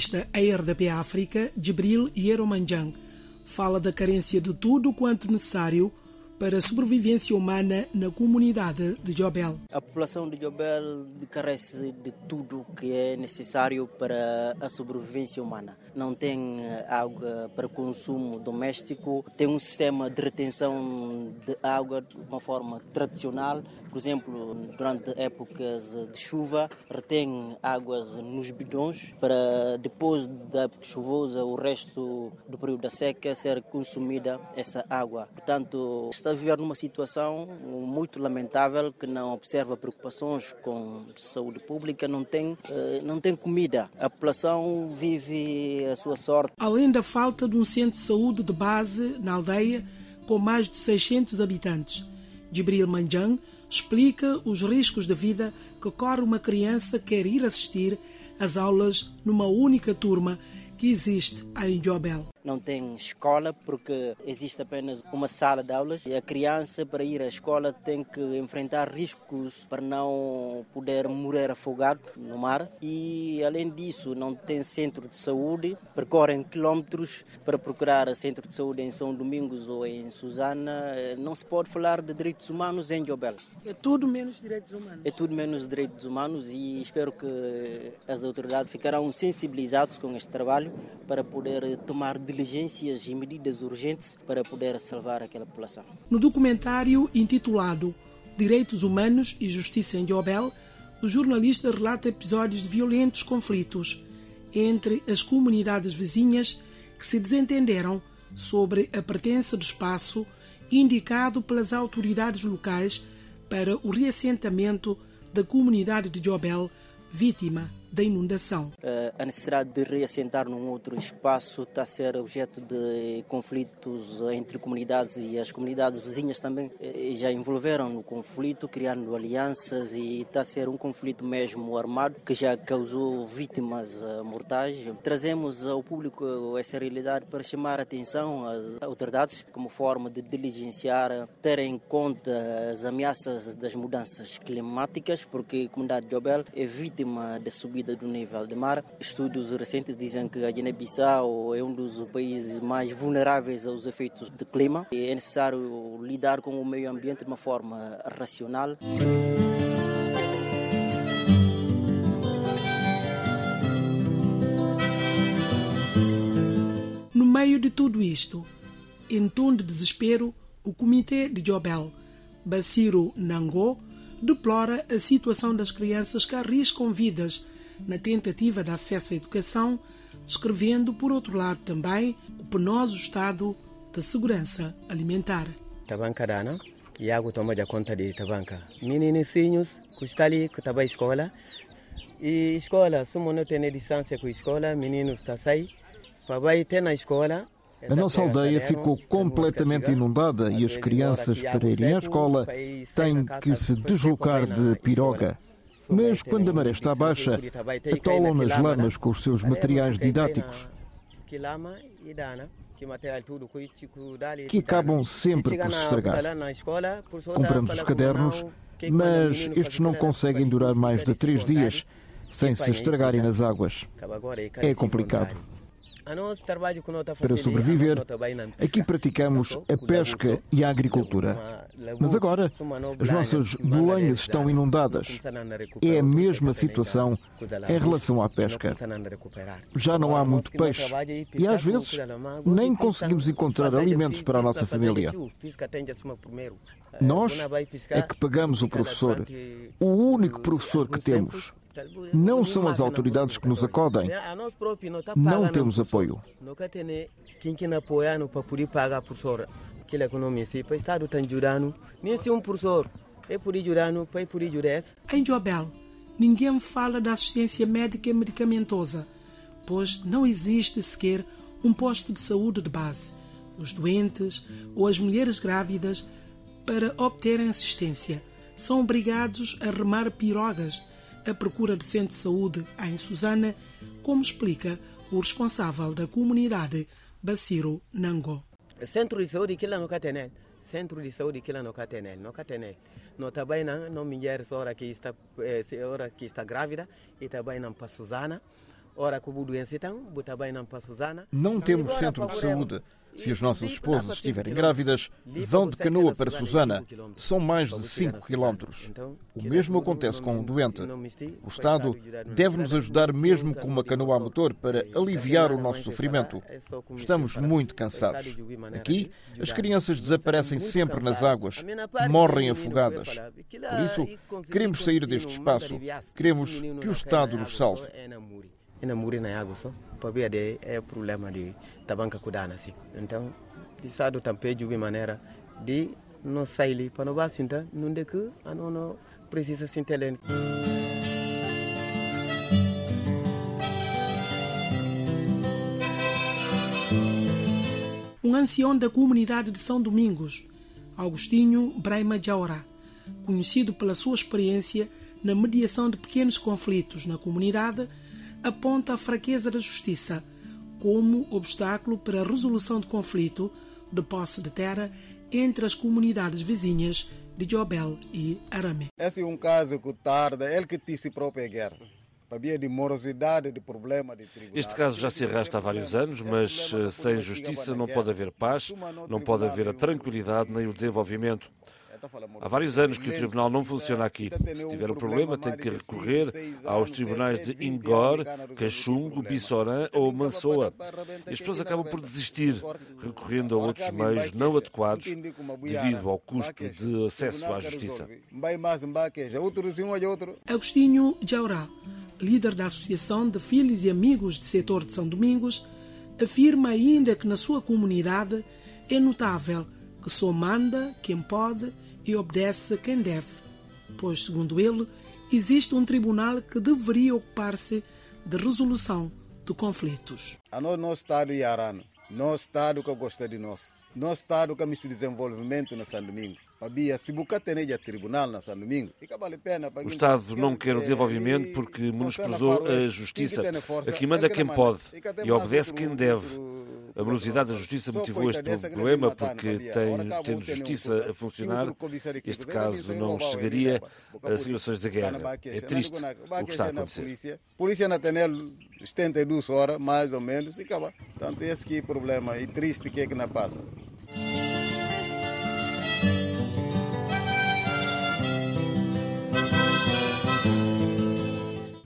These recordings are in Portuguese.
entrevista à RDP África, Jibril Yeromanjang fala da carência de tudo quanto necessário para a sobrevivência humana na comunidade de Jobel. A população de Jobel carece de tudo que é necessário para a sobrevivência humana. Não tem eh, água para consumo doméstico, tem um sistema de retenção de água de uma forma tradicional. Por exemplo, durante épocas de chuva, retém águas nos bidões para depois da época chuvosa, o resto do período da seca, ser consumida essa água. Portanto, está a viver numa situação muito lamentável que não observa preocupações com saúde pública, não tem, eh, não tem comida. A população vive a sua sorte. Além da falta de um centro de saúde de base na aldeia, com mais de 600 habitantes, Jibril Manjang explica os riscos de vida que corre uma criança que quer ir assistir às aulas numa única turma que existe em Jobel não tem escola porque existe apenas uma sala de aulas e a criança para ir à escola tem que enfrentar riscos para não poder morrer afogado no mar e além disso não tem centro de saúde, percorrem quilómetros para procurar centro de saúde em São Domingos ou em Susana, não se pode falar de direitos humanos em Jobel. É tudo menos direitos humanos. É tudo menos direitos humanos e espero que as autoridades ficarão sensibilizadas com este trabalho para poder tomar diligências e medidas urgentes para poder salvar aquela população. No documentário intitulado Direitos Humanos e Justiça em Jobel, o jornalista relata episódios de violentos conflitos entre as comunidades vizinhas que se desentenderam sobre a pertença do espaço indicado pelas autoridades locais para o reassentamento da comunidade de Jobel, vítima da inundação. Eh, a necessidade de reassentar num outro espaço está a ser objeto de conflitos entre comunidades e as comunidades vizinhas também eh, já envolveram no conflito, criando alianças e está a ser um conflito mesmo armado que já causou vítimas eh, mortais. Trazemos ao público essa realidade para chamar a atenção às autoridades como forma de diligenciar, ter em conta as ameaças das mudanças climáticas, porque a comunidade de Jobel é vítima de subida subida do nível do mar. Estudos recentes dizem que a Guiné-Bissau é um dos países mais vulneráveis aos efeitos do clima. É necessário lidar com o meio ambiente de uma forma racional. No meio de tudo isto, em tom de desespero, o Comitê de Jobel, Baciro Nangô, deplora a situação das crianças que arriscam vidas na tentativa de acesso à educação, descrevendo, por outro lado, também o penoso estado da segurança alimentar. Tabanca dana, Iago toma de conta de tabanca. Menininhos que estão ali, que na escola, e escola, se não tem distância com a escola, meninos estão sair, para ter na escola, a nossa aldeia ficou completamente inundada e as crianças, para irem à escola, têm que se deslocar de piroga. Mas quando a maré está baixa, atolam nas lamas com os seus materiais didáticos, que acabam sempre por se estragar. Compramos os cadernos, mas estes não conseguem durar mais de três dias sem se estragarem nas águas. É complicado. Para sobreviver, aqui praticamos a pesca e a agricultura. Mas agora, as nossas bolenhas estão inundadas. É a mesma situação em relação à pesca. Já não há muito peixe e, às vezes, nem conseguimos encontrar alimentos para a nossa família. Nós é que pagamos o professor, o único professor que temos. Não são as autoridades que nos acodem. Não temos apoio. Em Jobel, ninguém fala da assistência médica e medicamentosa, pois não existe sequer um posto de saúde de base. Os doentes ou as mulheres grávidas, para obterem assistência, são obrigados a remar pirogas à procura de centro de saúde em Susana, como explica o responsável da comunidade, Baciro Nango. Centro de saúde kila no Catenel. Centro de saúde kila no Catenel. No Catenel. No também não, não mulher hora que está eh, hora que está grávida e também não para Susana. Não temos centro de saúde. Se as nossas esposas estiverem grávidas, vão de canoa para Susana. São mais de 5 quilómetros. O mesmo acontece com o doente. O Estado deve nos ajudar mesmo com uma canoa a motor para aliviar o nosso sofrimento. Estamos muito cansados. Aqui, as crianças desaparecem sempre nas águas, morrem afogadas. Por isso, queremos sair deste espaço. Queremos que o Estado nos salve ina muri na yago so. Pabia de é problema de tabanca kudana si. Então di sado tampe jubi maneira de no saili para no basinta nunde que anono precisa sintelen um ancião da comunidade de São Domingos, Agostinho Braima Jaura, conhecido pela sua experiência na mediação de pequenos conflitos na comunidade aponta a fraqueza da justiça como obstáculo para a resolução de conflito de posse de terra entre as comunidades vizinhas de Jobel e Arame. Esse é um caso que tarda, ele que disse própria guerra. De morosidade, de problema de este caso já se arrasta há vários anos, mas eh, sem justiça não pode haver paz, não pode haver a tranquilidade nem o desenvolvimento. Há vários anos que o tribunal não funciona aqui. Se tiver um problema, tem que recorrer aos tribunais de Ingor, Cachungo, Bissorã ou Mansoa. E as pessoas acabam por desistir, recorrendo a outros meios não adequados devido ao custo de acesso à justiça. Agostinho Jaurá, líder da Associação de Filhos e Amigos do Setor de São Domingos, afirma ainda que na sua comunidade é notável que só manda quem pode e obedece quem deve, pois, segundo ele, existe um tribunal que deveria ocupar-se de resolução de conflitos. A nós, nosso Estado e Arano, nosso Estado que gosta de nós, nosso Estado que de desenvolvimento na São Domingo. O Estado não quer o desenvolvimento porque menosprezou a justiça. Aqui manda quem pode e obedece quem deve. A morosidade da justiça motivou este problema porque, tem, tendo justiça a funcionar, este caso não chegaria a situações de guerra. É triste o que está a acontecer. Polícia na Tenel 72 horas, mais ou menos, e acaba. Portanto, esse que é o problema e triste que é que não passa.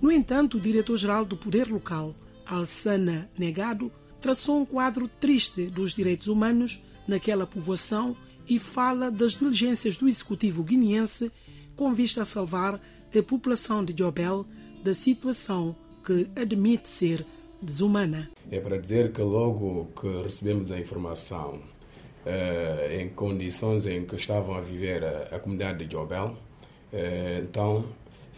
No entanto, o diretor-geral do Poder Local, Alsana Negado, traçou um quadro triste dos direitos humanos naquela povoação e fala das diligências do executivo guineense com vista a salvar a população de Jobel da situação que admite ser desumana. É para dizer que logo que recebemos a informação eh, em condições em que estavam a viver a, a comunidade de Jobel, eh, então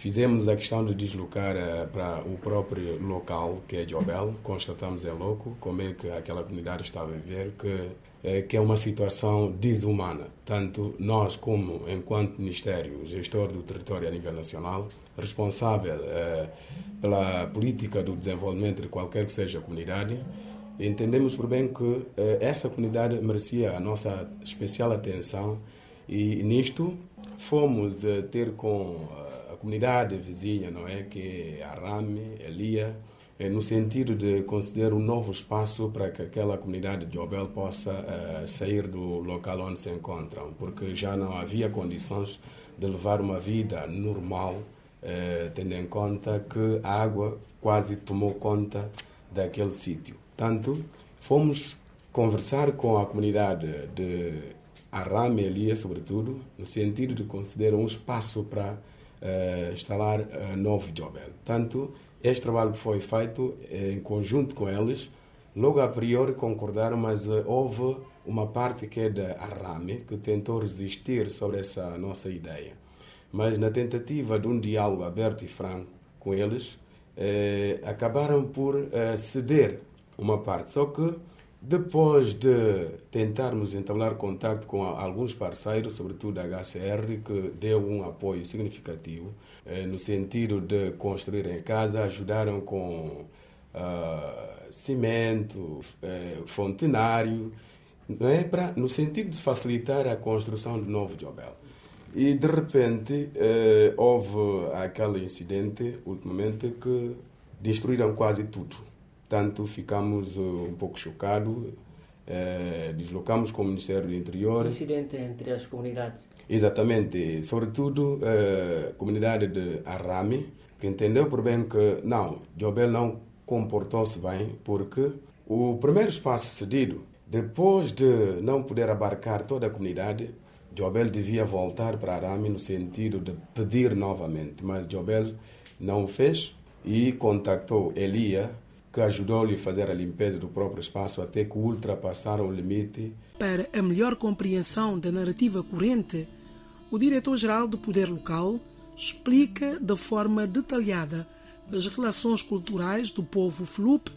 Fizemos a questão de deslocar uh, para o próprio local, que é Jobel. Constatamos em loco como é que aquela comunidade está a viver, que, uh, que é uma situação desumana. Tanto nós, como enquanto Ministério, gestor do território a nível nacional, responsável uh, pela política do desenvolvimento de qualquer que seja a comunidade, entendemos por bem que essa comunidade merecia a nossa especial atenção e nisto fomos ter com comunidade vizinha, não é? Que é Arame, Elia, é no sentido de conceder um novo espaço para que aquela comunidade de Obel possa uh, sair do local onde se encontram, porque já não havia condições de levar uma vida normal, uh, tendo em conta que a água quase tomou conta daquele sítio. Tanto fomos conversar com a comunidade de Arame, Elia, sobretudo, no sentido de conceder um espaço para uh, instalar uh, novo Jobel. Tanto este trabalho foi feito eh, em conjunto com eles. Logo a priori concordaram, mas houve uma parte que é da Arrame que tentou resistir sobre essa nossa ideia. Mas na tentativa de um diálogo aberto e franco com eles, acabaram por ceder uma parte. Só que depois de tentarmos entablar contato com alguns parceiros, sobretudo a HCR, que deu um apoio significativo eh, no sentido de construir em casa, ajudaram com uh, cimento, eh, fontenário, não é? Pra, no sentido de facilitar a construção de novo Jobel. E de repente eh, houve aquele incidente, ultimamente, que destruíram quase tudo. Tanto ficamos um pouco chocados, deslocamos com o Ministério do Interior. Incidente entre as comunidades. Exatamente, sobretudo a comunidade de Arame, que entendeu por bem que não, Jobel não comportou-se bem, porque o primeiro espaço cedido, depois de não poder abarcar toda a comunidade, Jobel devia voltar para Arame no sentido de pedir novamente, mas Jobel não o fez e contactou Elia, que ajudou-lhe a fazer a limpeza do próprio espaço até que ultrapassaram o limite. Para a melhor compreensão da narrativa corrente, o diretor-geral do Poder Local explica de forma detalhada as relações culturais do povo Flup,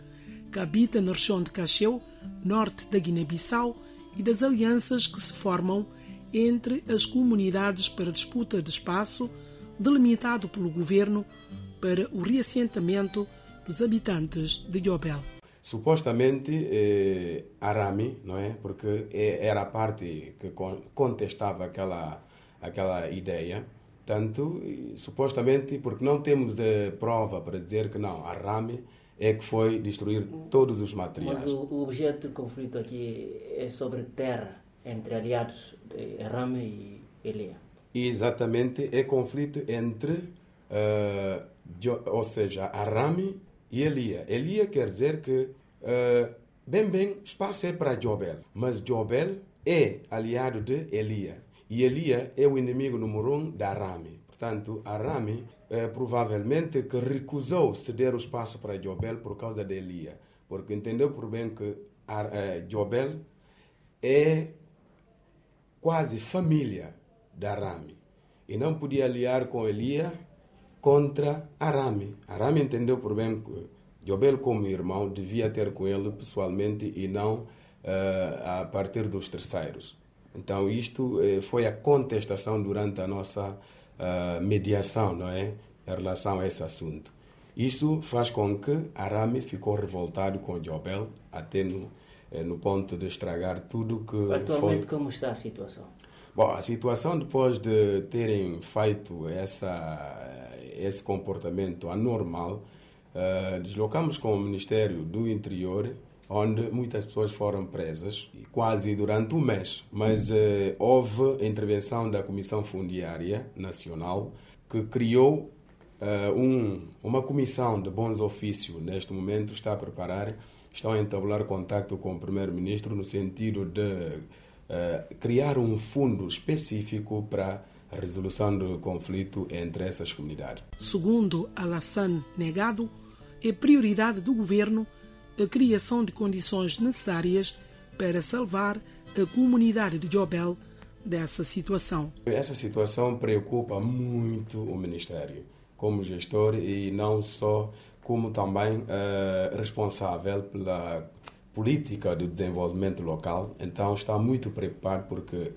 que habita na região de Cacheu, norte da Guiné-Bissau, e das alianças que se formam entre as comunidades para disputa de espaço delimitado pelo governo para o reassentamento dos habitantes de Yobel. Supostamente eh, Arami, não é? Porque era a parte que contestava aquela aquela ideia. Tanto, supostamente, porque não temos a prova para dizer que não, a Rame é que foi destruir todos os materiais. Mas o, o objeto de conflito aqui é sobre terra, entre aliados de Rame e Elia. Exatamente, é conflito entre, uh, ou seja, Arame e Elia. Elia quer dizer que, uh, bem, bem, espaço é para Jobel, mas Jobel é aliado de Elia. E Elia é o inimigo número um da Arame. Portanto, Arame é, provavelmente que recusou ceder o espaço para Jobel por causa de Elia, porque entendeu por bem que é, Jobel é quase família da Arame e não podia aliar com Elia contra Arame. Arame entendeu por bem que Jobel, como irmão, devia ter com ele pessoalmente e não uh, a partir dos terceiros. Então, isto eh, foi a contestação durante a nossa uh, mediação, não é? Em relação a esse assunto. Isso faz com que Arame ficou revoltado com Jobel, até no, no ponto de estragar tudo que Atualmente, foi... como está a situação? Bom, a situação depois de terem feito essa, esse comportamento anormal, uh, deslocamos com o Ministério do Interior onde muitas pessoas foram presas, quase durante um mês. Mas eh, houve intervenção da Comissão Fundiária Nacional, que criou eh, um, uma comissão de bons ofícios, neste momento está a preparar, estão a entabular contato com o Primeiro-Ministro no sentido de criar um fundo específico para a resolução do conflito entre essas comunidades. Segundo Alassane Negado, é prioridade do governo a criação de condições necessárias para salvar a comunidade de Jobel dessa situação. Essa situação preocupa muito o Ministério, como gestor e não só como também uh, responsável pela política de desenvolvimento local. Então está muito preocupado porque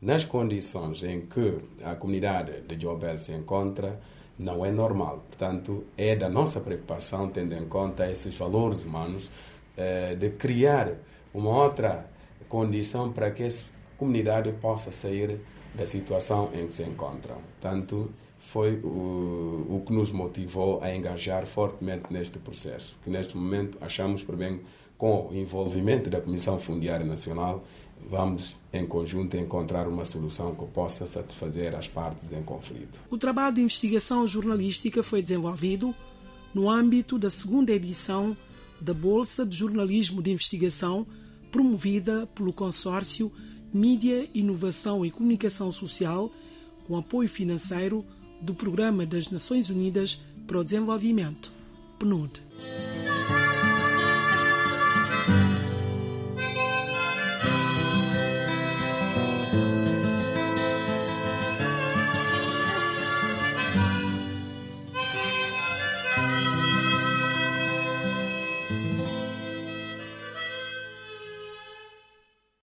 nas condições em que a comunidade de Jobel se encontra, não é normal. Portanto, é da nossa preocupação, tendo em conta esses valores humanos, eh, de criar uma outra condição para que essa comunidade possa sair da situação em que se encontra. Portanto, foi o, o que nos motivou a engajar fortemente neste processo, que neste momento achamos por bem, com o envolvimento da Comissão Fundiária Nacional, vamos, em conjunto, encontrar uma solução que possa satisfazer as partes em conflito. O trabalho de investigação jornalística foi desenvolvido no âmbito da segunda edição da Bolsa de Jornalismo de Investigação, promovida pelo consórcio Mídia, Inovação e Comunicação Social, com apoio financeiro do Programa das Nações Unidas para o Desenvolvimento, PNUD.